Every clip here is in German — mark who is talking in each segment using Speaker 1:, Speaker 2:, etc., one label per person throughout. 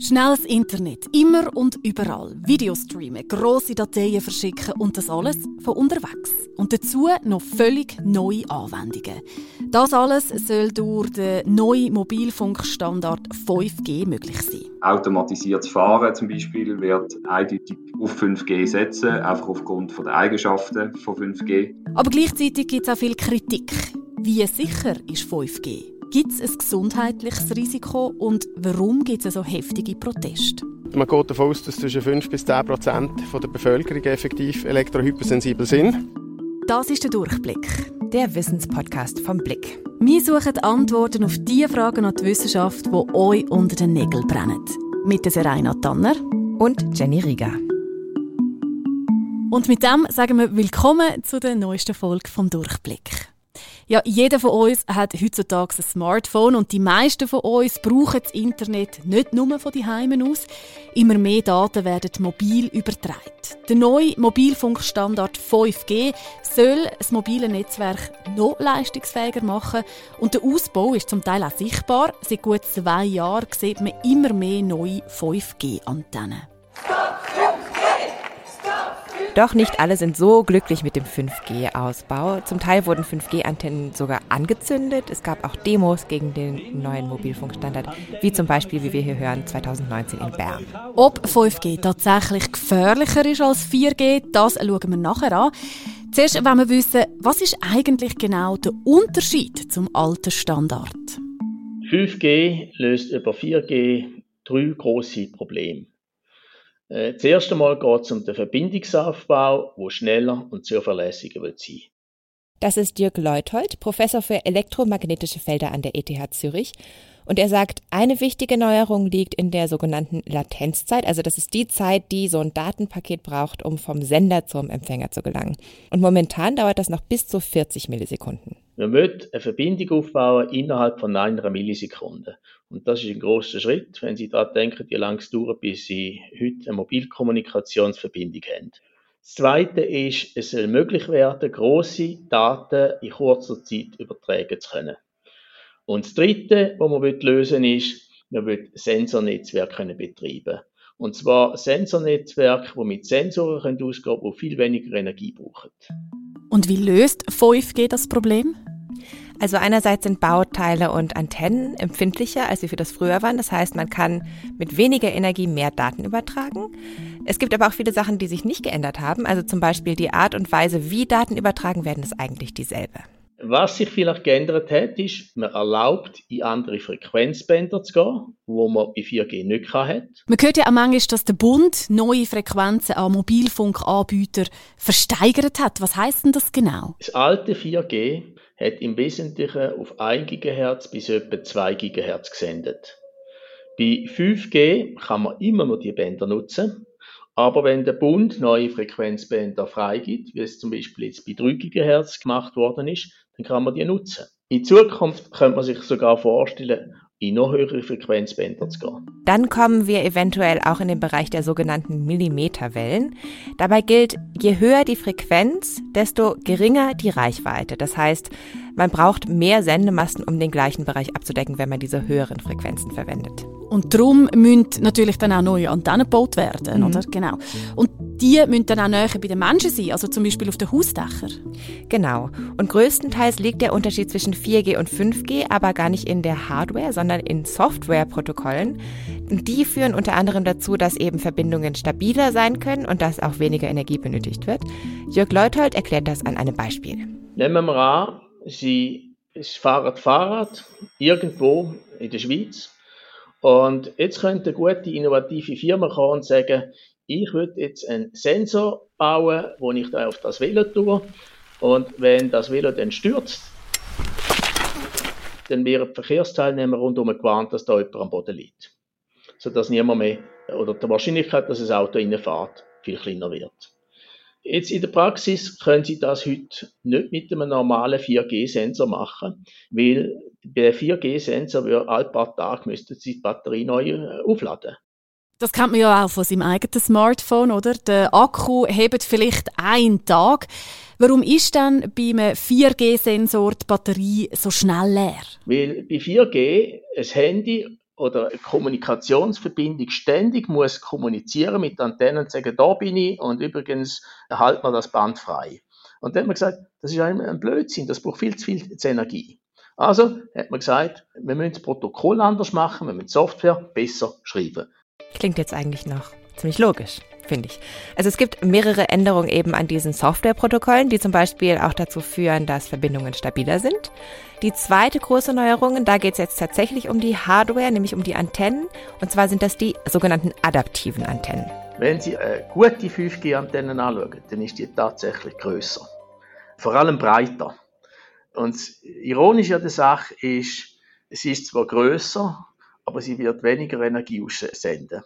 Speaker 1: Schnelles Internet, immer und überall. Videos streamen, grosse Dateien verschicken und das alles von unterwegs. Und dazu noch völlig neue Anwendungen. Das alles soll durch den neuen Mobilfunkstandard 5G möglich sein.
Speaker 2: Automatisiertes Fahren zum Beispiel wird eindeutig auf 5G setzen, einfach aufgrund der Eigenschaften von 5G.
Speaker 1: Aber gleichzeitig gibt es auch viel Kritik. Wie sicher ist 5G? Gibt es ein gesundheitliches Risiko und warum gibt es so heftige Proteste?
Speaker 3: Man geht davon aus, dass zwischen 5 bis 10 Prozent der Bevölkerung effektiv elektrohypersensibel sind.
Speaker 1: Das ist der Durchblick.
Speaker 4: Der Wissenspodcast vom Blick.
Speaker 1: Wir suchen Antworten auf die Fragen an die Wissenschaft, die euch unter den Nägeln brennen. Mit der Serena Tanner
Speaker 4: und Jenny Rieger.
Speaker 1: Und mit dem sagen wir willkommen zu der neuesten Folge vom Durchblick. Ja, jeder von uns hat heutzutage ein Smartphone und die meisten von uns brauchen das Internet nicht nur von die Heimen aus. Immer mehr Daten werden mobil übertragen. Der neue Mobilfunkstandard 5G soll das mobile Netzwerk noch leistungsfähiger machen und der Ausbau ist zum Teil auch sichtbar. Seit gut zwei Jahren sieht man immer mehr neue 5G-Antennen.
Speaker 4: Doch nicht alle sind so glücklich mit dem 5G-Ausbau. Zum Teil wurden 5G-Antennen sogar angezündet. Es gab auch Demos gegen den neuen Mobilfunkstandard, wie zum Beispiel, wie wir hier hören, 2019 in Bern.
Speaker 1: Ob 5G tatsächlich gefährlicher ist als 4G, das schauen wir nachher an. Zuerst wollen wir wissen, was ist eigentlich genau der Unterschied zum alten Standard?
Speaker 5: 5G löst über 4G drei große Probleme. Äh, das erste Mal geht es um den Verbindungsaufbau, wo schneller und zuverlässiger wird sein.
Speaker 4: Das ist Dirk Leuthold, Professor für elektromagnetische Felder an der ETH Zürich. Und er sagt, eine wichtige Neuerung liegt in der sogenannten Latenzzeit. Also das ist die Zeit, die so ein Datenpaket braucht, um vom Sender zum Empfänger zu gelangen. Und momentan dauert das noch bis zu 40 Millisekunden.
Speaker 5: Man wird eine Verbindung aufbauen innerhalb von einer Millisekunde. Und das ist ein großer Schritt, wenn Sie daran denken, wie lange es dauert, bis Sie heute eine Mobilkommunikationsverbindung haben. Das Zweite ist, es soll möglich werden, große Daten in kurzer Zeit übertragen zu können. Und das Dritte, was man lösen will, ist, man will Sensornetzwerk betreiben Und zwar Sensornetzwerke, die mit Sensoren ausgehen können, die viel weniger Energie brauchen.
Speaker 1: Und wie löst 5G das Problem?
Speaker 4: Also einerseits sind Bauteile und Antennen empfindlicher, als sie für das früher waren. Das heißt, man kann mit weniger Energie mehr Daten übertragen. Es gibt aber auch viele Sachen, die sich nicht geändert haben. Also zum Beispiel die Art und Weise, wie Daten übertragen werden, ist eigentlich dieselbe.
Speaker 5: Was sich vielleicht geändert hat, ist, man erlaubt, in andere Frequenzbänder zu gehen, wo man bei 4G nicht hat.
Speaker 1: Man hört ja auch manchmal, dass der Bund neue Frequenzen an Mobilfunkanbieter versteigert hat. Was heißt denn das genau?
Speaker 5: Das alte 4G hat im Wesentlichen auf 1 GHz bis etwa 2 GHz gesendet. Bei 5G kann man immer noch die Bänder nutzen, aber wenn der Bund neue Frequenzbänder freigibt, wie es zum Beispiel jetzt bei 3 GHz gemacht worden ist, dann kann man die nutzen. In Zukunft könnte man sich sogar vorstellen, in noch höhere Frequenzbänder zu gehen.
Speaker 4: Dann kommen wir eventuell auch in den Bereich der sogenannten Millimeterwellen. Dabei gilt, je höher die Frequenz, desto geringer die Reichweite. Das heißt, man braucht mehr Sendemasten, um den gleichen Bereich abzudecken, wenn man diese höheren Frequenzen verwendet.
Speaker 1: Und darum müssen natürlich dann auch neue Antennen gebaut werden, mhm. oder? Genau. Und die müssen dann auch näher bei den Menschen sein, also zum Beispiel auf den Hausdächern.
Speaker 4: Genau. Und größtenteils liegt der Unterschied zwischen 4G und 5G aber gar nicht in der Hardware, sondern in Softwareprotokollen. Und die führen unter anderem dazu, dass eben Verbindungen stabiler sein können und dass auch weniger Energie benötigt wird. Jörg Leuthold erklärt das an einem Beispiel.
Speaker 5: Nehmen wir an, Sie fahren Fahrrad irgendwo in der Schweiz und jetzt könnte eine gute, innovative Firma kommen und sagen, ich würde jetzt einen Sensor bauen, wo ich da auf das Velo tue und wenn das Velo dann stürzt, dann wären die Verkehrsteilnehmer rundherum gewarnt, dass da jemand am Boden liegt. Sodass niemand mehr, oder die Wahrscheinlichkeit, dass das Auto reinfährt, viel kleiner wird. Jetzt in der Praxis können Sie das heute nicht mit einem normalen 4G-Sensor machen, weil der 4G-Sensor würde alle paar Tage müssten Sie die Batterie neu äh, aufladen.
Speaker 1: Das kennt man ja auch von seinem eigenen Smartphone, oder? Der Akku hebt vielleicht einen Tag. Warum ist dann beim 4G-Sensor die Batterie so schnell leer?
Speaker 5: Weil bei 4G ein Handy oder eine Kommunikationsverbindung ständig muss kommunizieren mit Antennen und sagen, da bin ich und übrigens erhalten wir das Band frei. Und dann hat man gesagt, das ist ein Blödsinn, das braucht viel zu viel Energie. Also hat man gesagt, wir müssen das Protokoll anders machen, wir müssen Software besser schreiben.
Speaker 4: Klingt jetzt eigentlich noch ziemlich logisch finde ich. Also es gibt mehrere Änderungen eben an diesen Softwareprotokollen, die zum Beispiel auch dazu führen, dass Verbindungen stabiler sind. Die zweite große Neuerung, da geht es jetzt tatsächlich um die Hardware, nämlich um die Antennen. Und zwar sind das die sogenannten adaptiven Antennen.
Speaker 5: Wenn Sie äh, gute 5G-Antennen anschauen, dann ist die tatsächlich größer. Vor allem breiter. Und das Ironische an der Sache ist, sie ist zwar größer, aber sie wird weniger Energie aussenden.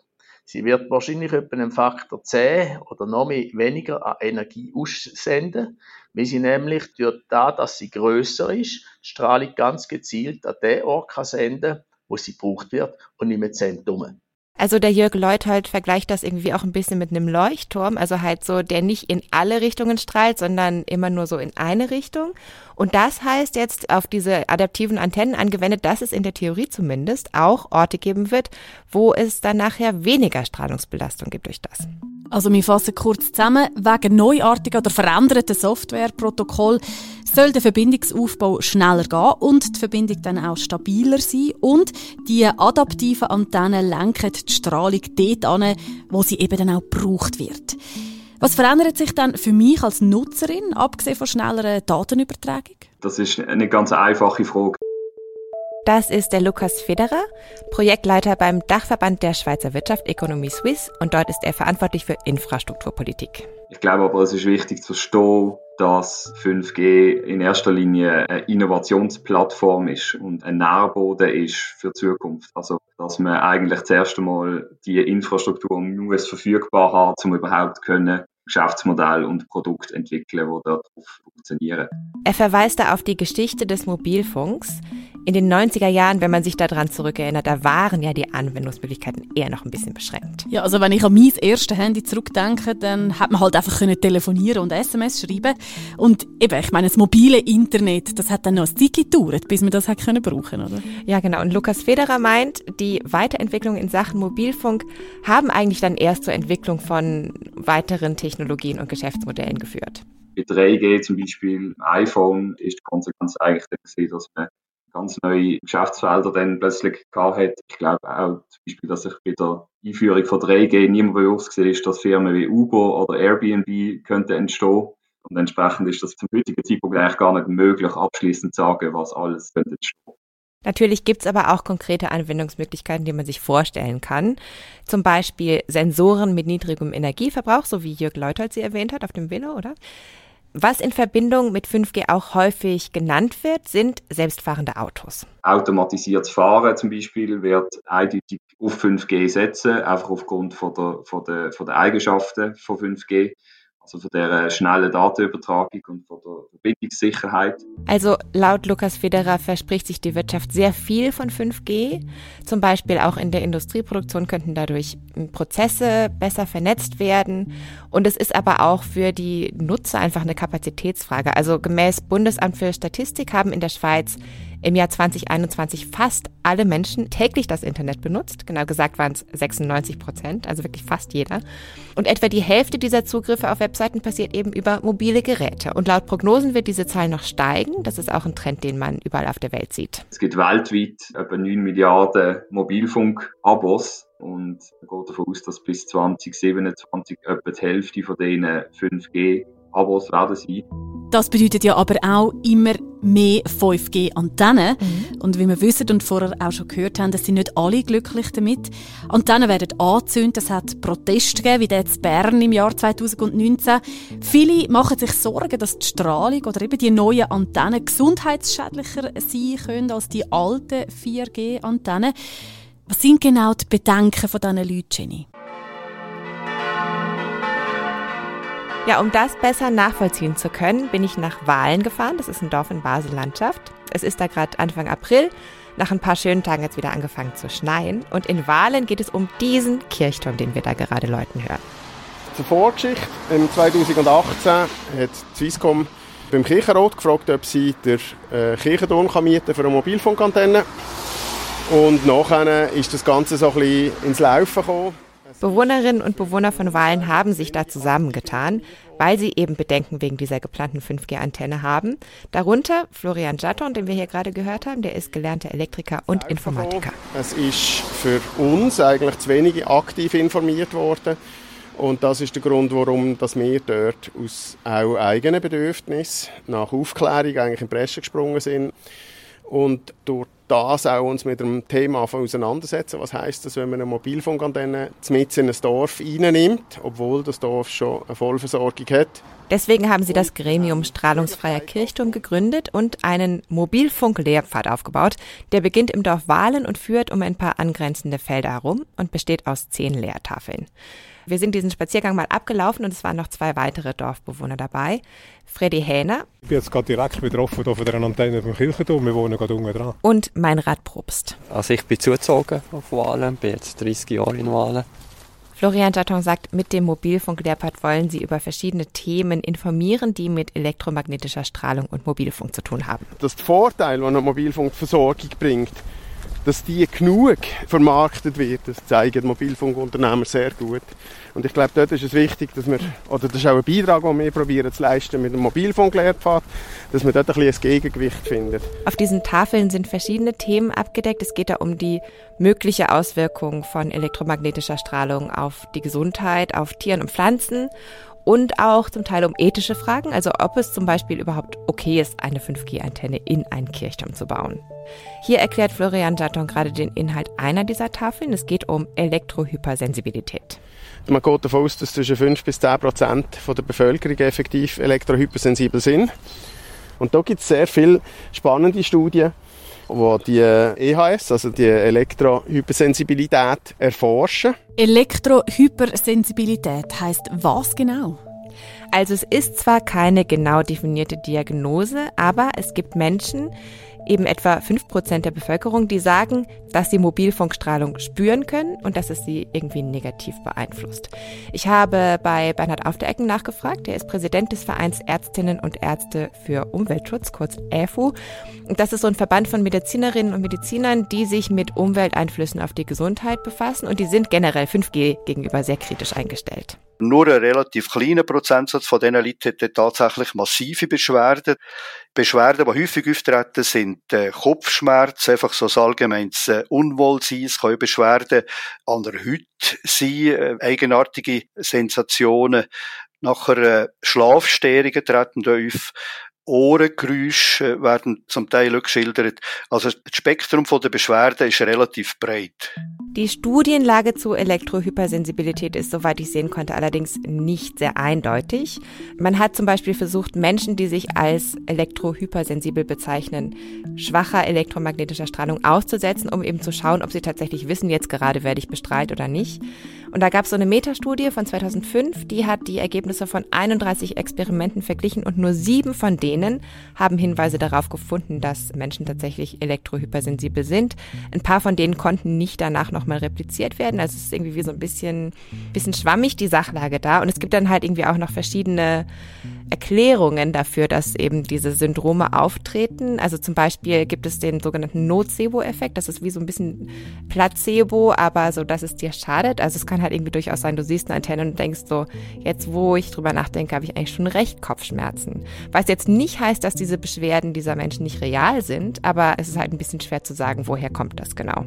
Speaker 5: Sie wird wahrscheinlich etwa einen Faktor 10 oder noch mehr, weniger an Energie aussenden, weil sie nämlich durch das, dass sie größer ist, die Strahlung ganz gezielt an den Ort kann senden, wo sie gebraucht wird und nicht mehr Zentrum.
Speaker 4: Also der Jörg Leuthold vergleicht das irgendwie auch ein bisschen mit einem Leuchtturm, also halt so, der nicht in alle Richtungen strahlt, sondern immer nur so in eine Richtung. Und das heißt jetzt auf diese adaptiven Antennen angewendet, dass es in der Theorie zumindest auch Orte geben wird, wo es dann nachher weniger Strahlungsbelastung gibt durch das.
Speaker 1: Also wir fassen kurz zusammen. Wegen neuartiger oder veränderten Softwareprotokoll soll der Verbindungsaufbau schneller gehen und die Verbindung dann auch stabiler sein. Und die adaptiven Antennen lenken die Strahlung dort an, wo sie eben dann auch gebraucht wird. Was verändert sich dann für mich als Nutzerin, abgesehen von schnellerer Datenübertragung?
Speaker 2: Das ist eine ganz einfache Frage.
Speaker 4: Das ist der Lukas Federer, Projektleiter beim Dachverband der Schweizer Wirtschaft Economy Suisse und dort ist er verantwortlich für Infrastrukturpolitik.
Speaker 2: Ich glaube aber, es ist wichtig zu verstehen, dass 5G in erster Linie eine Innovationsplattform ist und ein Nährboden ist für die Zukunft. Also, dass man eigentlich zuerst einmal die Infrastruktur muss verfügbar haben, um überhaupt können Geschäftsmodell und Produkt entwickeln, die darauf funktionieren.
Speaker 4: Er verweist da auf die Geschichte des Mobilfunks. In den 90er Jahren, wenn man sich daran zurückerinnert, da waren ja die Anwendungsmöglichkeiten eher noch ein bisschen beschränkt.
Speaker 1: Ja, also wenn ich an mein erstes Handy zurückdenke, dann hat man halt einfach können telefonieren und SMS schreiben. Und eben, ich meine, das mobile Internet, das hat dann noch ein Zeit gedauert, bis man das hat können brauchen, oder?
Speaker 4: Ja, genau. Und Lukas Federer meint, die Weiterentwicklung in Sachen Mobilfunk haben eigentlich dann erst zur Entwicklung von weiteren Technologien und Geschäftsmodellen geführt.
Speaker 2: Bei 3G zum Beispiel, iPhone, ist die Konsequenz eigentlich dass man ganz neue Geschäftsfelder dann plötzlich gehabt hat. Ich glaube auch zum Beispiel, dass sich bei der Einführung von 3G niemand bewusst war, dass Firmen wie Uber oder Airbnb könnten entstehen. Und entsprechend ist das zum heutigen Zeitpunkt eigentlich gar nicht möglich, abschließend zu sagen, was alles könnte entstehen.
Speaker 4: Natürlich gibt es aber auch konkrete Anwendungsmöglichkeiten, die man sich vorstellen kann. Zum Beispiel Sensoren mit niedrigem Energieverbrauch, so wie Jörg Leuthold sie erwähnt hat auf dem Velo, oder? Was in Verbindung mit 5G auch häufig genannt wird, sind selbstfahrende Autos.
Speaker 2: Automatisiertes Fahren zum Beispiel wird eindeutig auf 5G setzen, einfach aufgrund von der, von der, von der Eigenschaften von 5G also von der schnellen Datenübertragung und von der Verbindungssicherheit.
Speaker 4: Also laut Lukas Federer verspricht sich die Wirtschaft sehr viel von 5G. Zum Beispiel auch in der Industrieproduktion könnten dadurch Prozesse besser vernetzt werden. Und es ist aber auch für die Nutzer einfach eine Kapazitätsfrage. Also gemäß Bundesamt für Statistik haben in der Schweiz im Jahr 2021 fast alle Menschen täglich das Internet benutzt. Genau gesagt waren es 96 Prozent, also wirklich fast jeder. Und etwa die Hälfte dieser Zugriffe auf Webseiten passiert eben über mobile Geräte. Und laut Prognosen wird diese Zahl noch steigen. Das ist auch ein Trend, den man überall auf der Welt sieht.
Speaker 2: Es gibt weltweit etwa 9 Milliarden Mobilfunk-Abos. Und man geht davon aus, dass bis 2027 etwa die Hälfte von denen 5G Abos werden sein.
Speaker 1: Das bedeutet ja aber auch immer mehr 5G-Antennen. Mhm. Und wie wir wissen und vorher auch schon gehört haben, sind nicht alle glücklich damit. Antennen werden angezündet, es hat Proteste gegeben, wie der in Bern im Jahr 2019. Viele machen sich Sorgen, dass die Strahlung oder eben die neuen Antennen gesundheitsschädlicher sein können als die alten 4G-Antennen. Was sind genau die Bedenken von diesen Leuten, Jenny?
Speaker 4: Ja, um das besser nachvollziehen zu können, bin ich nach Wahlen gefahren. Das ist ein Dorf in Basel-Landschaft. Es ist da gerade Anfang April. Nach ein paar schönen Tagen jetzt wieder angefangen zu schneien. Und in Wahlen geht es um diesen Kirchturm, den wir da gerade läuten hören.
Speaker 3: Zur Vorgeschichte. Im 2018 hat Swisscom beim Kirchenrat gefragt, ob sie den äh, Kirchenturm mieten für eine Mobilfunkantenne. Und nachher ist das Ganze so ein bisschen ins Laufen gekommen.
Speaker 4: Bewohnerinnen und Bewohner von Wahlen haben sich da zusammengetan, weil sie eben Bedenken wegen dieser geplanten 5G-Antenne haben. Darunter Florian Jatton, den wir hier gerade gehört haben, der ist gelernter Elektriker und Informatiker.
Speaker 3: Es ist für uns eigentlich zu wenig aktiv informiert worden. Und das ist der Grund, warum dass wir dort aus auch eigenen Bedürfnissen nach Aufklärung eigentlich in die Presse gesprungen sind und durch das auch uns mit dem Thema auseinandersetzen. Was heißt das, wenn man eine Mobilfunkantenne mitten in ein Dorf reinnimmt, obwohl das Dorf schon eine Vollversorgung hat?
Speaker 4: Deswegen haben sie das Gremium Strahlungsfreier Kirchturm gegründet und einen Mobilfunk-Lehrpfad aufgebaut. Der beginnt im Dorf Wahlen und führt um ein paar angrenzende Felder herum und besteht aus zehn Lehrtafeln. Wir sind diesen Spaziergang mal abgelaufen und es waren noch zwei weitere Dorfbewohner dabei. Freddy Hähner.
Speaker 6: Ich bin jetzt gerade direkt betroffen von der Antenne vom Kirchenturm. Wir wohnen gerade unten dran.
Speaker 4: Und mein Radprobst.
Speaker 7: Also ich bin zugezogen auf Wahlen, bin jetzt 30 Jahre in Wahlen.
Speaker 4: Florian Jatton sagt, mit dem Mobilfunklehrpad wollen sie über verschiedene Themen informieren, die mit elektromagnetischer Strahlung und Mobilfunk zu tun haben.
Speaker 3: Das Vorteil, was eine Mobilfunkversorgung bringt, dass die genug vermarktet wird, das zeigen Mobilfunkunternehmer sehr gut. Und ich glaube, dort ist es wichtig, dass wir, oder das ist auch ein Beitrag, den wir probieren zu leisten mit dem Mobilfunklehrpfad, dass wir dort ein bisschen ein Gegengewicht finden.
Speaker 4: Auf diesen Tafeln sind verschiedene Themen abgedeckt. Es geht da um die mögliche Auswirkung von elektromagnetischer Strahlung auf die Gesundheit, auf Tieren und Pflanzen und auch zum Teil um ethische Fragen, also ob es zum Beispiel überhaupt okay ist, eine 5G-Antenne in einen Kirchturm zu bauen. Hier erklärt Florian Jatton gerade den Inhalt einer dieser Tafeln. Es geht um Elektrohypersensibilität.
Speaker 3: Man geht davon aus, dass zwischen 5 bis 10 Prozent der Bevölkerung effektiv elektrohypersensibel sind. Und da gibt es sehr viele spannende Studien, die die EHS, also die Elektrohypersensibilität, erforschen.
Speaker 1: Elektrohypersensibilität heißt was genau?
Speaker 4: Also es ist zwar keine genau definierte Diagnose, aber es gibt Menschen, eben etwa 5% der Bevölkerung, die sagen, dass sie Mobilfunkstrahlung spüren können und dass es sie irgendwie negativ beeinflusst. Ich habe bei Bernhard Aufderecken nachgefragt. Er ist Präsident des Vereins Ärztinnen und Ärzte für Umweltschutz, kurz. Und das ist so ein Verband von Medizinerinnen und Medizinern, die sich mit Umwelteinflüssen auf die Gesundheit befassen und die sind generell 5G gegenüber sehr kritisch eingestellt.
Speaker 8: Nur ein relativ kleiner Prozentsatz von diesen Leuten hat tatsächlich massive Beschwerden. Beschwerden, die häufig auftreten, sind äh, Kopfschmerzen, einfach so ein allgemeines äh, Unwohlsein. Es können Beschwerden an der Haut sein, äh, eigenartige Sensationen. Nachher äh, Schlafstörungen treten da auf. Ohrengeräusche werden zum Teil geschildert. Also das Spektrum der Beschwerden ist relativ breit.
Speaker 4: Die Studienlage zu Elektrohypersensibilität ist, soweit ich sehen konnte, allerdings nicht sehr eindeutig. Man hat zum Beispiel versucht, Menschen, die sich als elektrohypersensibel bezeichnen, schwacher elektromagnetischer Strahlung auszusetzen, um eben zu schauen, ob sie tatsächlich wissen, jetzt gerade werde ich bestrahlt oder nicht. Und da gab es so eine Metastudie von 2005, die hat die Ergebnisse von 31 Experimenten verglichen und nur sieben von denen haben Hinweise darauf gefunden, dass Menschen tatsächlich elektrohypersensibel sind. Ein paar von denen konnten nicht danach nochmal repliziert werden. Also es ist irgendwie wie so ein bisschen, bisschen schwammig die Sachlage da. Und es gibt dann halt irgendwie auch noch verschiedene Erklärungen dafür, dass eben diese Syndrome auftreten. Also zum Beispiel gibt es den sogenannten Nocebo-Effekt. Das ist wie so ein bisschen Placebo, aber so, dass es dir schadet. Also es kann halt irgendwie durchaus sein, du siehst eine Antenne und denkst so, jetzt wo ich drüber nachdenke, habe ich eigentlich schon recht Kopfschmerzen. Was jetzt nicht heißt, dass diese Beschwerden dieser Menschen nicht real sind, aber es ist halt ein bisschen schwer zu sagen, woher kommt das genau.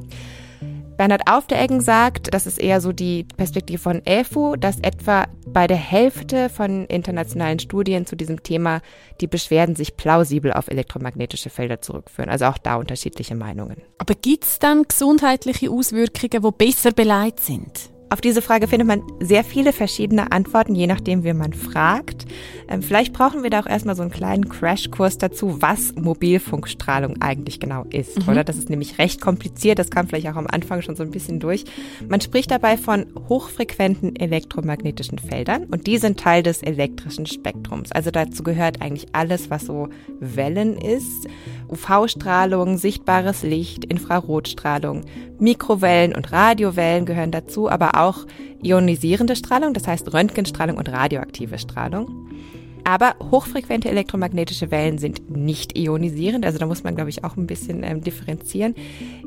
Speaker 4: Bernhard Aufdereggen sagt, das ist eher so die Perspektive von EFU, dass etwa bei der Hälfte von internationalen Studien zu diesem Thema die Beschwerden sich plausibel auf elektromagnetische Felder zurückführen. Also auch da unterschiedliche Meinungen.
Speaker 1: Aber gibt es dann gesundheitliche Auswirkungen, die besser beleidigt sind?
Speaker 4: Auf diese Frage findet man sehr viele verschiedene Antworten, je nachdem, wie man fragt. Ähm, vielleicht brauchen wir da auch erstmal so einen kleinen Crashkurs dazu, was Mobilfunkstrahlung eigentlich genau ist, mhm. oder? Das ist nämlich recht kompliziert, das kam vielleicht auch am Anfang schon so ein bisschen durch. Man spricht dabei von hochfrequenten elektromagnetischen Feldern und die sind Teil des elektrischen Spektrums. Also dazu gehört eigentlich alles, was so Wellen ist. UV-Strahlung, sichtbares Licht, Infrarotstrahlung, Mikrowellen und Radiowellen gehören dazu, aber auch ionisierende Strahlung, das heißt Röntgenstrahlung und radioaktive Strahlung. Aber hochfrequente elektromagnetische Wellen sind nicht ionisierend, also da muss man, glaube ich, auch ein bisschen ähm, differenzieren.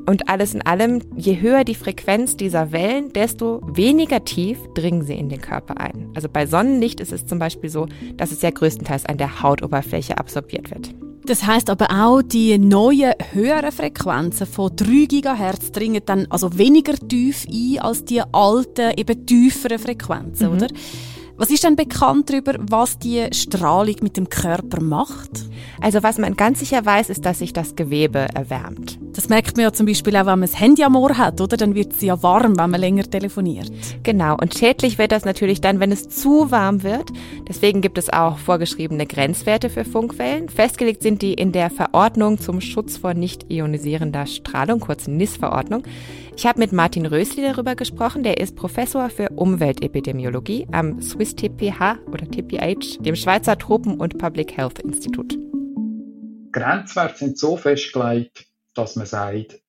Speaker 4: Und alles in allem, je höher die Frequenz dieser Wellen, desto weniger tief dringen sie in den Körper ein. Also bei Sonnenlicht ist es zum Beispiel so, dass es ja größtenteils an der Hautoberfläche absorbiert wird.
Speaker 1: Das heißt aber auch, die neuen höheren Frequenzen von 3 GHz dringen dann also weniger tief ein als die alten, eben tieferen Frequenzen, mhm. oder? Was ist denn bekannt darüber, was die Strahlung mit dem Körper macht?
Speaker 4: Also was man ganz sicher weiß, ist, dass sich das Gewebe erwärmt.
Speaker 1: Das merkt man ja zum Beispiel auch, wenn man das Handy am Ohr hat, oder? Dann wird es ja warm, wenn man länger telefoniert.
Speaker 4: Genau. Und schädlich wird das natürlich dann, wenn es zu warm wird. Deswegen gibt es auch vorgeschriebene Grenzwerte für Funkwellen. Festgelegt sind die in der Verordnung zum Schutz vor nicht ionisierender Strahlung, kurz NIS-Verordnung. Ich habe mit Martin Rösli darüber gesprochen. Der ist Professor für Umweltepidemiologie am Swiss TPH oder TPH, dem Schweizer Tropen- und Public Health Institut.
Speaker 9: Grenzwerte sind so festgelegt, dass man sagt,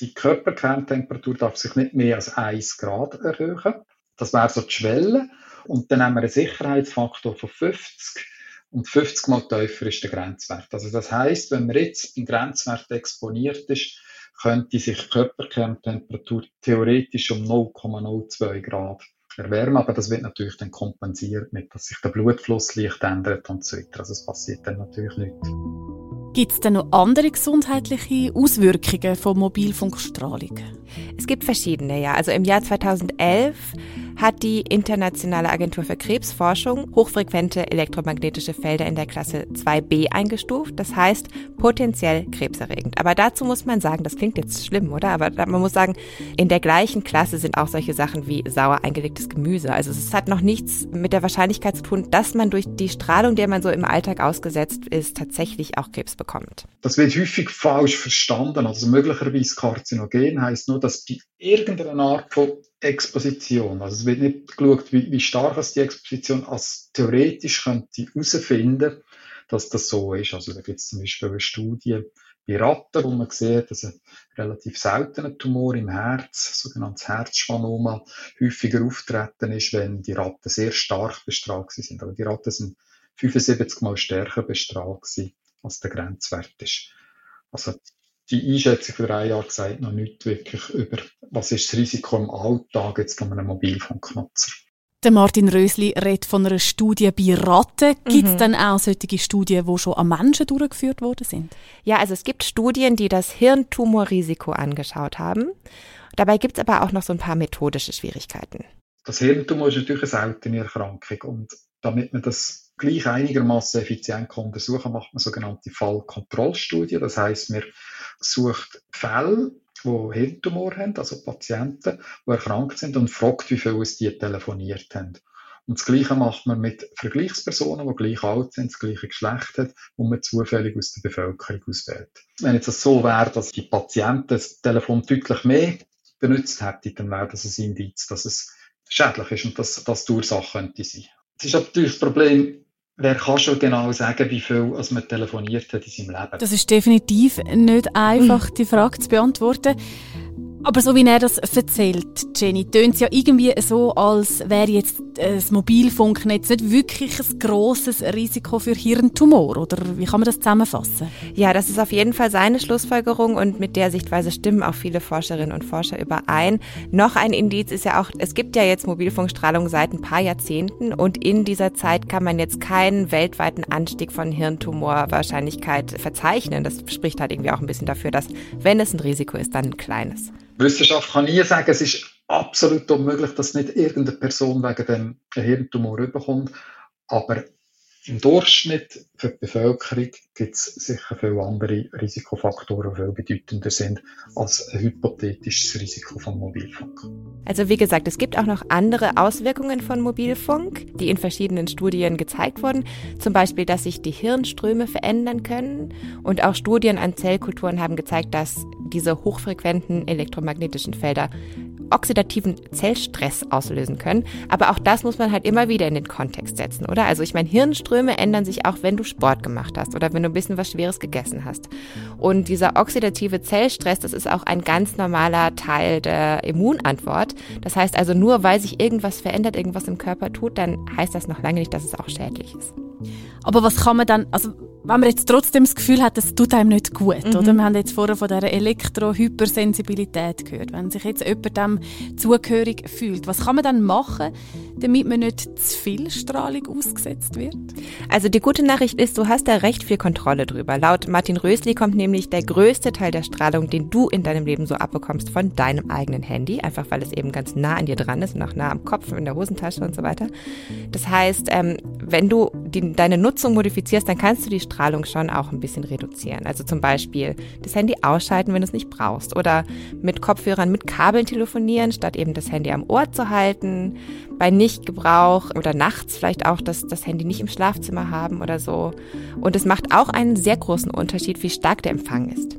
Speaker 9: die Körperkerntemperatur darf sich nicht mehr als 1 Grad erhöhen. Das wäre so die Schwelle. Und dann haben wir einen Sicherheitsfaktor von 50 und 50 mal tiefer ist der Grenzwert. Also das heißt, wenn man jetzt im Grenzwert exponiert ist, könnte sich Körperkerntemperatur theoretisch um 0,02 Grad erwärmen, aber das wird natürlich dann kompensiert mit, dass sich der Blutfluss leicht ändert und so weiter. Also es passiert dann natürlich nicht.
Speaker 1: Gibt es denn noch andere gesundheitliche Auswirkungen von Mobilfunkstrahlung?
Speaker 4: Es gibt verschiedene, ja. Also im Jahr 2011 hat die Internationale Agentur für Krebsforschung hochfrequente elektromagnetische Felder in der Klasse 2b eingestuft. Das heißt potenziell krebserregend. Aber dazu muss man sagen, das klingt jetzt schlimm, oder? Aber man muss sagen, in der gleichen Klasse sind auch solche Sachen wie sauer eingelegtes Gemüse. Also es hat noch nichts mit der Wahrscheinlichkeit zu tun, dass man durch die Strahlung, der man so im Alltag ausgesetzt ist, tatsächlich auch Krebs bekommt.
Speaker 9: Das wird häufig falsch verstanden. Also möglicherweise Karzinogen heißt nur, dass bei irgendeiner Art von Exposition. Also es wird nicht geschaut, wie, wie stark die Exposition, als theoretisch könnte herausfinden, dass das so ist. Also da gibt es zum Beispiel eine Studie bei Ratten, wo man sieht, dass ein relativ seltener Tumor im Herz, sogenanntes Herzschwannoma, häufiger auftreten ist, wenn die Ratten sehr stark bestrahlt sind. Aber die Ratten sind 75 mal stärker bestrahlt als der Grenzwert ist. Also die Einschätzung vor drei Jahren gesagt noch nicht wirklich über, was ist das Risiko im Alltag jetzt von einem Mobilfunknutzer.
Speaker 1: Der Martin Rösli redet von einer Studie bei Ratten. Gibt es mhm. dann auch solche Studien, die schon an Menschen durchgeführt worden sind?
Speaker 4: Ja, also es gibt Studien, die das Hirntumorrisiko angeschaut haben. Dabei gibt es aber auch noch so ein paar methodische Schwierigkeiten.
Speaker 9: Das Hirntumor ist natürlich eine seltene Erkrankung und damit man das gleich einigermaßen effizient untersuchen kann, macht man sogenannte Fallkontrollstudien. Das heißt, man sucht Fälle, die Hirntumor haben, also Patienten, die erkrankt sind und fragt, wie viele es die telefoniert haben. Und das Gleiche macht man mit Vergleichspersonen, die gleich alt sind, das gleiche Geschlecht haben, und man zufällig aus der Bevölkerung auswählt. Wenn jetzt das so wäre, dass die Patienten das Telefon deutlich mehr benutzt hätten, dann wäre das ein Indiz, dass es schädlich ist und dass das die Ursache könnte sein. Es ist natürlich das Problem, Wer kann schon genau sagen, wie viel als man telefoniert hat in seinem Leben?
Speaker 1: Das ist definitiv nicht einfach, die Frage zu beantworten. Aber so wie er das erzählt, Jenny, tönt es ja irgendwie so, als wäre jetzt das Mobilfunknetz nicht wirklich ein grosses Risiko für Hirntumor. Oder wie kann man das zusammenfassen?
Speaker 4: Ja, das ist auf jeden Fall seine Schlussfolgerung und mit der Sichtweise stimmen auch viele Forscherinnen und Forscher überein. Noch ein Indiz ist ja auch, es gibt ja jetzt Mobilfunkstrahlung seit ein paar Jahrzehnten und in dieser Zeit kann man jetzt keinen weltweiten Anstieg von Hirntumorwahrscheinlichkeit verzeichnen. Das spricht halt irgendwie auch ein bisschen dafür, dass wenn es ein Risiko ist, dann ein kleines.
Speaker 9: Wissenschaft kann nie sagen, es ist absolut unmöglich, dass nicht irgendeine Person wegen dem Hirntumor überkommt. Aber im Durchschnitt für die Bevölkerung gibt es sicher viele andere Risikofaktoren, die viel bedeutender sind als ein hypothetisches Risiko von Mobilfunk.
Speaker 4: Also wie gesagt, es gibt auch noch andere Auswirkungen von Mobilfunk, die in verschiedenen Studien gezeigt wurden. Zum Beispiel, dass sich die Hirnströme verändern können. Und auch Studien an Zellkulturen haben gezeigt, dass diese hochfrequenten elektromagnetischen Felder oxidativen Zellstress auslösen können. Aber auch das muss man halt immer wieder in den Kontext setzen, oder? Also ich meine, Hirnströme ändern sich auch, wenn du Sport gemacht hast oder wenn du ein bisschen was Schweres gegessen hast. Und dieser oxidative Zellstress, das ist auch ein ganz normaler Teil der Immunantwort. Das heißt also, nur weil sich irgendwas verändert, irgendwas im Körper tut, dann heißt das noch lange nicht, dass es auch schädlich ist.
Speaker 1: Aber was kann man dann, also wenn man jetzt trotzdem das Gefühl hat, das tut einem nicht gut, mhm. oder? Wir haben jetzt vorher von dieser Elektro-Hypersensibilität gehört. Wenn sich jetzt jemand dem zugehörig fühlt, was kann man dann machen, damit man nicht zu viel Strahlung ausgesetzt wird?
Speaker 4: Also die gute Nachricht ist, du hast da recht viel Kontrolle drüber. Laut Martin Rösli kommt nämlich der größte Teil der Strahlung, den du in deinem Leben so abbekommst, von deinem eigenen Handy, einfach weil es eben ganz nah an dir dran ist und auch nah am Kopf, in der Hosentasche und so weiter. Das heißt, ähm, wenn du die, deine Nutzung modifizierst, dann kannst du die Strahlung schon auch ein bisschen reduzieren. Also zum Beispiel das Handy ausschalten, wenn du es nicht brauchst. Oder mit Kopfhörern mit Kabeln telefonieren, statt eben das Handy am Ohr zu halten. Bei Nichtgebrauch oder nachts vielleicht auch das, das Handy nicht im Schlafzimmer haben oder so. Und es macht auch einen sehr großen Unterschied, wie stark der Empfang ist.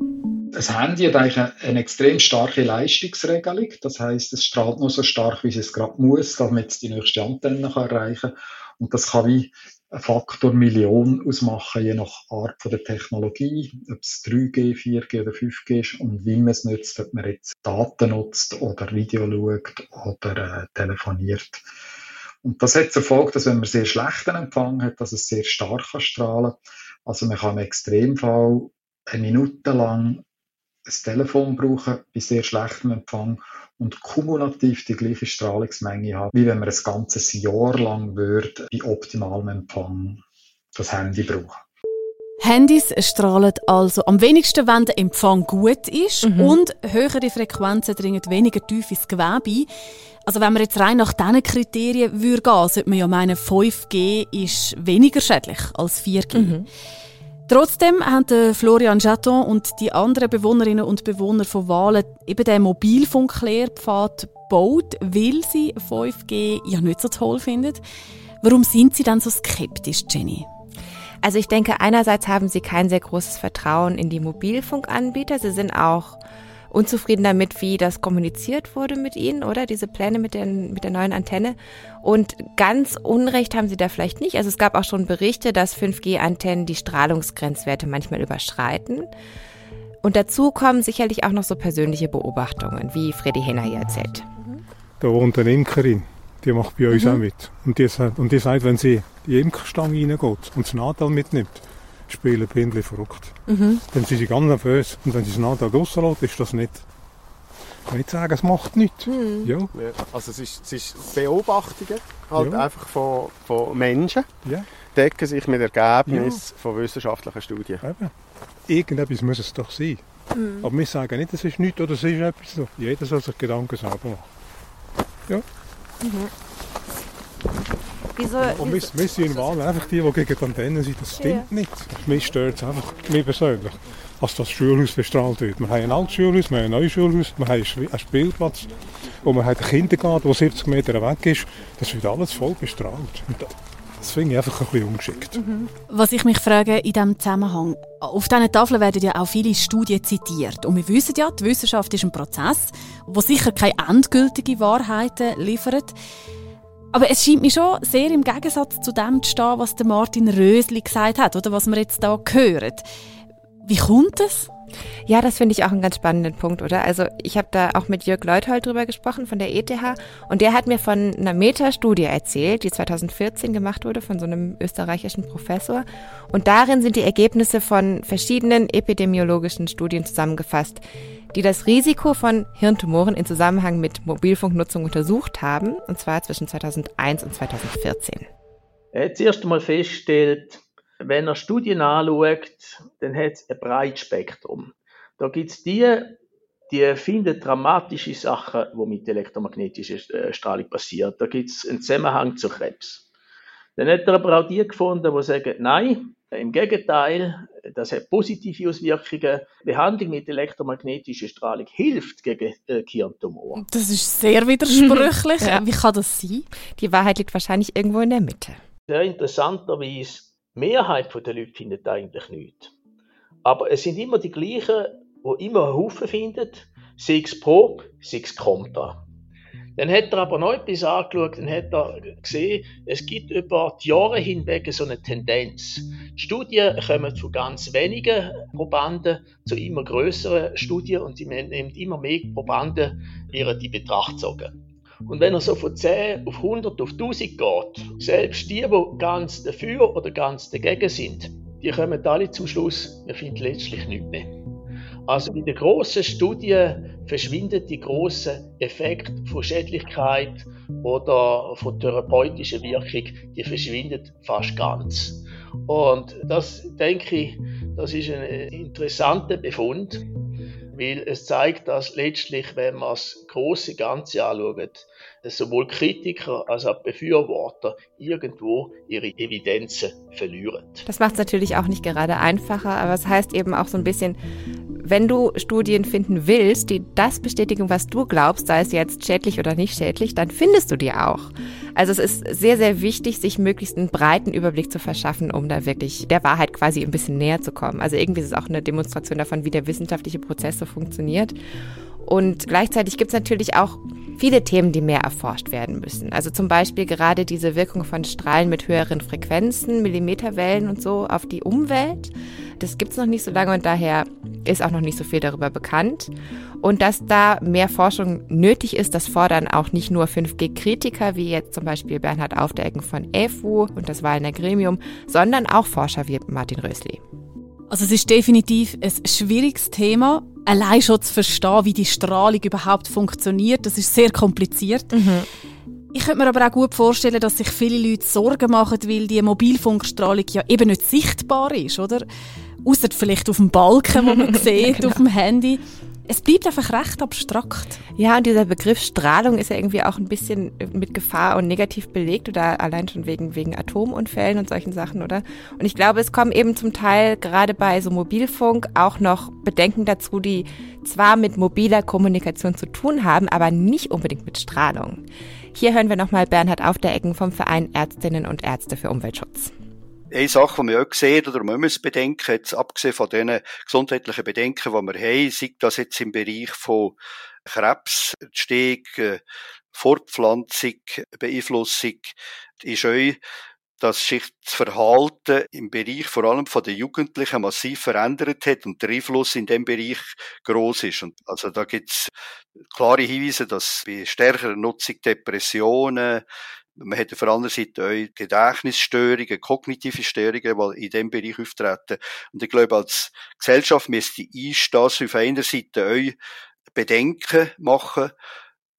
Speaker 9: Das Handy hat eigentlich eine, eine extrem starke Leistungsregelung. Das heißt, es strahlt nur so stark, wie es gerade muss, damit es die nächste Antenne erreichen kann. Und das kann wie ein Faktor Million ausmachen, je nach Art von der Technologie, ob es 3G, 4G oder 5G ist und wie man es nutzt, ob man jetzt Daten nutzt oder Video schaut oder äh, telefoniert. Und das hat zur Folge, dass wenn man sehr schlechten Empfang hat, dass es sehr stark kann strahlen. Also man kann im Extremfall eine Minute lang ein Telefon brauchen bei sehr schlechtem Empfang und kumulativ die gleiche Strahlungsmenge haben, wie wenn man ein ganzes Jahr lang würde bei optimalem Empfang das Handy brauchen.
Speaker 1: Handys strahlen also am wenigsten, wenn der Empfang gut ist mhm. und höhere Frequenzen dringen weniger tief ins Gewebe ein. Also wenn man jetzt rein nach diesen Kriterien würde gehen, sollte man ja meinen, 5G ist weniger schädlich als 4G. Mhm. Trotzdem haben Florian Chaton und die anderen Bewohnerinnen und Bewohner von Wahlen eben den Mobilfunklehrpfad gebaut, weil sie 5G ja nicht so toll finden. Warum sind sie dann so skeptisch, Jenny?
Speaker 4: Also ich denke, einerseits haben sie kein sehr großes Vertrauen in die Mobilfunkanbieter. Sie sind auch unzufrieden damit, wie das kommuniziert wurde mit ihnen, oder? Diese Pläne mit, den, mit der neuen Antenne. Und ganz Unrecht haben sie da vielleicht nicht. Also es gab auch schon Berichte, dass 5G-Antennen die Strahlungsgrenzwerte manchmal überschreiten. Und dazu kommen sicherlich auch noch so persönliche Beobachtungen, wie Freddy Henner hier erzählt.
Speaker 6: Da wohnt eine Imkerin, die macht bei uns mhm. auch mit. Und die, und die sagt, wenn sie die Imkerstange reingeht und das Nadel mitnimmt, spielen Bindli verrückt. Mhm. Dann sind sie ganz nervös. Und wenn sie das Nadel rauslässt, ist das nicht. Ich kann nicht sagen, es macht nichts. Mhm. Ja.
Speaker 3: Also es ist, es ist Beobachtungen halt ja. einfach von, von Menschen, ja. decken sich mit Ergebnissen ja. von wissenschaftlichen Studien.
Speaker 6: Eben. Irgendetwas muss es doch sein. Mhm. Aber wir sagen nicht, es ist nichts oder es ist etwas. Jeder soll sich Gedanken selber machen. Ja. Mhm. Wieso, und wir, wir sind in Wahl einfach die, die gegen die Antennen sind. Das stimmt ja. nicht. Mich stört es einfach, mir persönlich, dass das Schulhaus bestrahlt wird. Wir haben ein altes Schulhaus, wir haben ein neues Schulhaus, wir haben einen Spielplatz und wir haben einen Kindergarten, der 70 Meter weg ist. Das wird alles voll bestrahlt. Und das finde ich einfach ein bisschen ungeschickt. Mhm.
Speaker 1: Was ich mich frage in diesem Zusammenhang, auf diesen Tafeln werden ja auch viele Studien zitiert. Und wir wissen ja, die Wissenschaft ist ein Prozess, der sicher keine endgültigen Wahrheiten liefert. Aber es scheint mir schon sehr im Gegensatz zu dem zu stehen, was der Martin Rösli gesagt hat, oder was wir jetzt da hören. Wie kommt es?
Speaker 4: Ja, das finde ich auch einen ganz spannenden Punkt, oder? Also ich habe da auch mit Jörg Leuthold drüber gesprochen von der ETH und der hat mir von einer Metastudie erzählt, die 2014 gemacht wurde von so einem österreichischen Professor. Und darin sind die Ergebnisse von verschiedenen epidemiologischen Studien zusammengefasst, die das Risiko von Hirntumoren in Zusammenhang mit Mobilfunknutzung untersucht haben, und zwar zwischen 2001 und 2014.
Speaker 5: Er hat zuerst einmal festgestellt, wenn er Studien anschaut, dann hat es ein breites Spektrum. Da gibt es die, die finden dramatische Sachen, die mit elektromagnetischer äh, Strahlung passieren. Da gibt es einen Zusammenhang zu Krebs. Dann hat er aber auch die gefunden, die sagen, nein, im Gegenteil, das hat positive Auswirkungen. Behandlung mit elektromagnetischer Strahlung hilft gegen äh, Hirntumor.
Speaker 1: Das ist sehr widersprüchlich. ja. Wie kann das sein?
Speaker 4: Die Wahrheit liegt wahrscheinlich irgendwo in der Mitte.
Speaker 5: Sehr interessanterweise, die Mehrheit der Leute findet eigentlich nichts. Aber es sind immer die gleichen, die immer einen Haufen finden, sei es pro, sei es contra. Dann hat er aber noch etwas angeschaut, dann hat er gesehen, es gibt über die Jahre hinweg so eine Tendenz. Die Studien kommen zu ganz wenigen Probanden zu immer größeren Studien und sie nehmen immer mehr Probanden in die Betracht zogen. Und wenn er so von 10 auf 100 auf 1000 geht, selbst die, die ganz dafür oder ganz dagegen sind, die kommen alle zum Schluss, wir finden letztlich nichts mehr. Also in den grossen Studien verschwindet die große Effekt von Schädlichkeit oder von therapeutischer Wirkung, die verschwindet fast ganz. Und das denke ich, das ist ein interessanter Befund, weil es zeigt, dass letztlich, wenn man das große Ganze anschaut, sowohl Kritiker als auch Befürworter irgendwo ihre Evidenzen verlieren.
Speaker 4: Das macht es natürlich auch nicht gerade einfacher, aber es heißt eben auch so ein bisschen, wenn du Studien finden willst, die das bestätigen, was du glaubst, sei es jetzt schädlich oder nicht schädlich, dann findest du die auch. Also es ist sehr, sehr wichtig, sich möglichst einen breiten Überblick zu verschaffen, um da wirklich der Wahrheit quasi ein bisschen näher zu kommen. Also irgendwie ist es auch eine Demonstration davon, wie der wissenschaftliche Prozess so funktioniert. Und gleichzeitig gibt es natürlich auch viele Themen, die mehr erforscht werden müssen. Also zum Beispiel gerade diese Wirkung von Strahlen mit höheren Frequenzen, Millimeterwellen und so auf die Umwelt. Das gibt es noch nicht so lange und daher ist auch noch nicht so viel darüber bekannt. Und dass da mehr Forschung nötig ist, das fordern auch nicht nur 5G-Kritiker, wie jetzt zum Beispiel Bernhard Aufdecken von EFU und das Wahlener Gremium, sondern auch Forscher wie Martin Rösli.
Speaker 1: Also es ist definitiv ein schwieriges Thema. Allein schon zu verstehen, wie die Strahlung überhaupt funktioniert, das ist sehr kompliziert. Mhm. Ich könnte mir aber auch gut vorstellen, dass sich viele Leute Sorgen machen, weil die Mobilfunkstrahlung ja eben nicht sichtbar ist, oder? Außer vielleicht auf dem Balken, wo man sieht, genau. auf dem Handy. Es bleibt einfach recht abstrakt.
Speaker 4: Ja, und dieser Begriff Strahlung ist ja irgendwie auch ein bisschen mit Gefahr und negativ belegt oder allein schon wegen, wegen Atomunfällen und solchen Sachen, oder? Und ich glaube, es kommen eben zum Teil gerade bei so Mobilfunk auch noch Bedenken dazu, die zwar mit mobiler Kommunikation zu tun haben, aber nicht unbedingt mit Strahlung. Hier hören wir nochmal Bernhard auf der Ecken vom Verein Ärztinnen und Ärzte für Umweltschutz
Speaker 8: eine Sache, die wir auch sehen, oder man muss bedenken, jetzt abgesehen von den gesundheitlichen Bedenken, die wir haben, sei das jetzt im Bereich von Krebsentstehung, äh, Fortpflanzung, Beeinflussung, ist auch dass sich das Verhalten im Bereich vor allem von den Jugendlichen massiv verändert hat und der Einfluss in dem Bereich groß ist. Und also da gibt es klare Hinweise, dass bei stärkerer Nutzung Depressionen, man hat auf der anderen Seite auch Gedächtnisstörungen, kognitive Störungen, die in diesem Bereich auftreten. Und ich glaube, als Gesellschaft müsste ich das auf einer Seite auch Bedenken machen,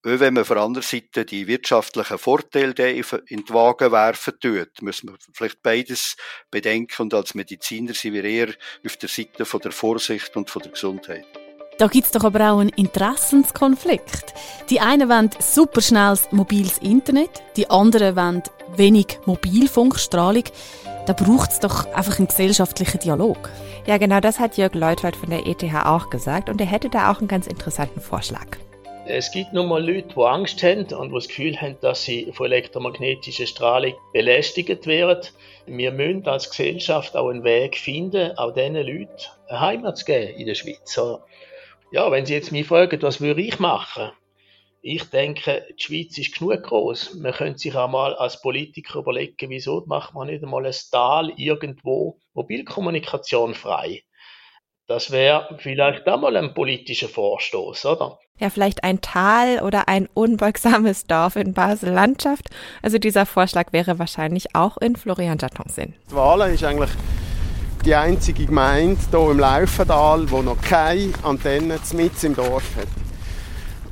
Speaker 8: auch wenn man auf der anderen Seite die wirtschaftlichen Vorteile in die Waage werfen tut, müssen wir vielleicht beides bedenken und als Mediziner sind wir eher auf der Seite von der Vorsicht und von der Gesundheit.
Speaker 1: Da gibt es doch aber auch einen Interessenskonflikt. Die einen wollen superschnelles mobiles Internet, die anderen wollen wenig Mobilfunkstrahlung. Da braucht es doch einfach einen gesellschaftlichen Dialog.
Speaker 4: Ja, genau das hat Jörg Leuthold von der ETH auch gesagt und er hätte da auch einen ganz interessanten Vorschlag.
Speaker 5: Es gibt nun mal Leute, die Angst haben und die das Gefühl haben, dass sie von elektromagnetischer Strahlung belästigt werden. Wir müssen als Gesellschaft auch einen Weg finden, auch diesen Leuten eine Heimat zu geben in der Schweiz. Ja, wenn Sie jetzt mich fragen, was würde ich machen? Ich denke, die Schweiz ist genug groß. Man könnte sich auch mal als Politiker überlegen, wieso macht man nicht einmal ein Tal irgendwo Mobilkommunikation frei? Das wäre vielleicht auch mal ein politischer Vorstoß, oder?
Speaker 4: Ja, vielleicht ein Tal oder ein unbeugsames Dorf in Basel-Landschaft. Also dieser Vorschlag wäre wahrscheinlich auch in Florian Jaton Sinn.
Speaker 3: Wahlen ist eigentlich die einzige Gemeinde hier im Laufental, die noch keine Antenne mit im Dorf hat.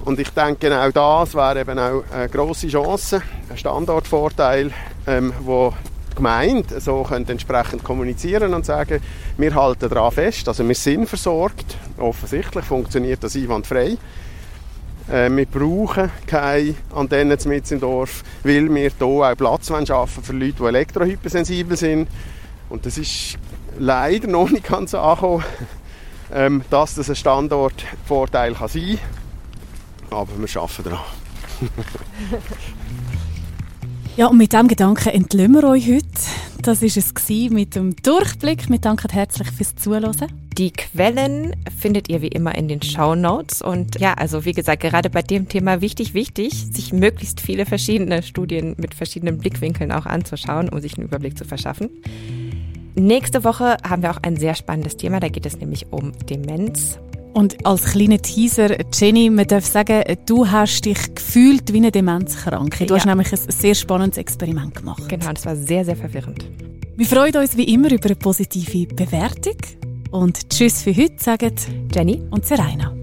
Speaker 3: Und ich denke, genau das wäre eben auch eine grosse Chance, ein Standortvorteil, ähm, wo die Gemeinde so könnte entsprechend kommunizieren und sagen, wir halten daran fest, also wir sind versorgt. Offensichtlich funktioniert das einwandfrei. Äh, wir brauchen keine Antennen mit im Dorf, weil wir hier auch Platz schaffen für Leute, die elektrohypersensibel sind. Und das ist leider noch nicht ganz angekommen, ähm, dass das ein Standortvorteil kann sein kann. Aber wir arbeiten daran.
Speaker 1: ja, und mit diesem Gedanken entlösen wir euch heute. Das war es mit dem Durchblick. Wir danken herzlich fürs Zuhören.
Speaker 4: Die Quellen findet ihr wie immer in den Show Notes. Und ja, also wie gesagt, gerade bei dem Thema wichtig, wichtig, sich möglichst viele verschiedene Studien mit verschiedenen Blickwinkeln auch anzuschauen, um sich einen Überblick zu verschaffen. Nächste Woche haben wir auch ein sehr spannendes Thema. Da geht es nämlich um Demenz.
Speaker 1: Und als kleiner Teaser, Jenny, man darf sagen, du hast dich gefühlt wie eine Demenzkranke. Du ja. hast nämlich ein sehr spannendes Experiment gemacht.
Speaker 4: Genau, das war sehr, sehr verwirrend.
Speaker 1: Wir freuen uns wie immer über eine positive Bewertung. Und Tschüss für heute, sagen
Speaker 4: Jenny
Speaker 1: und Serena.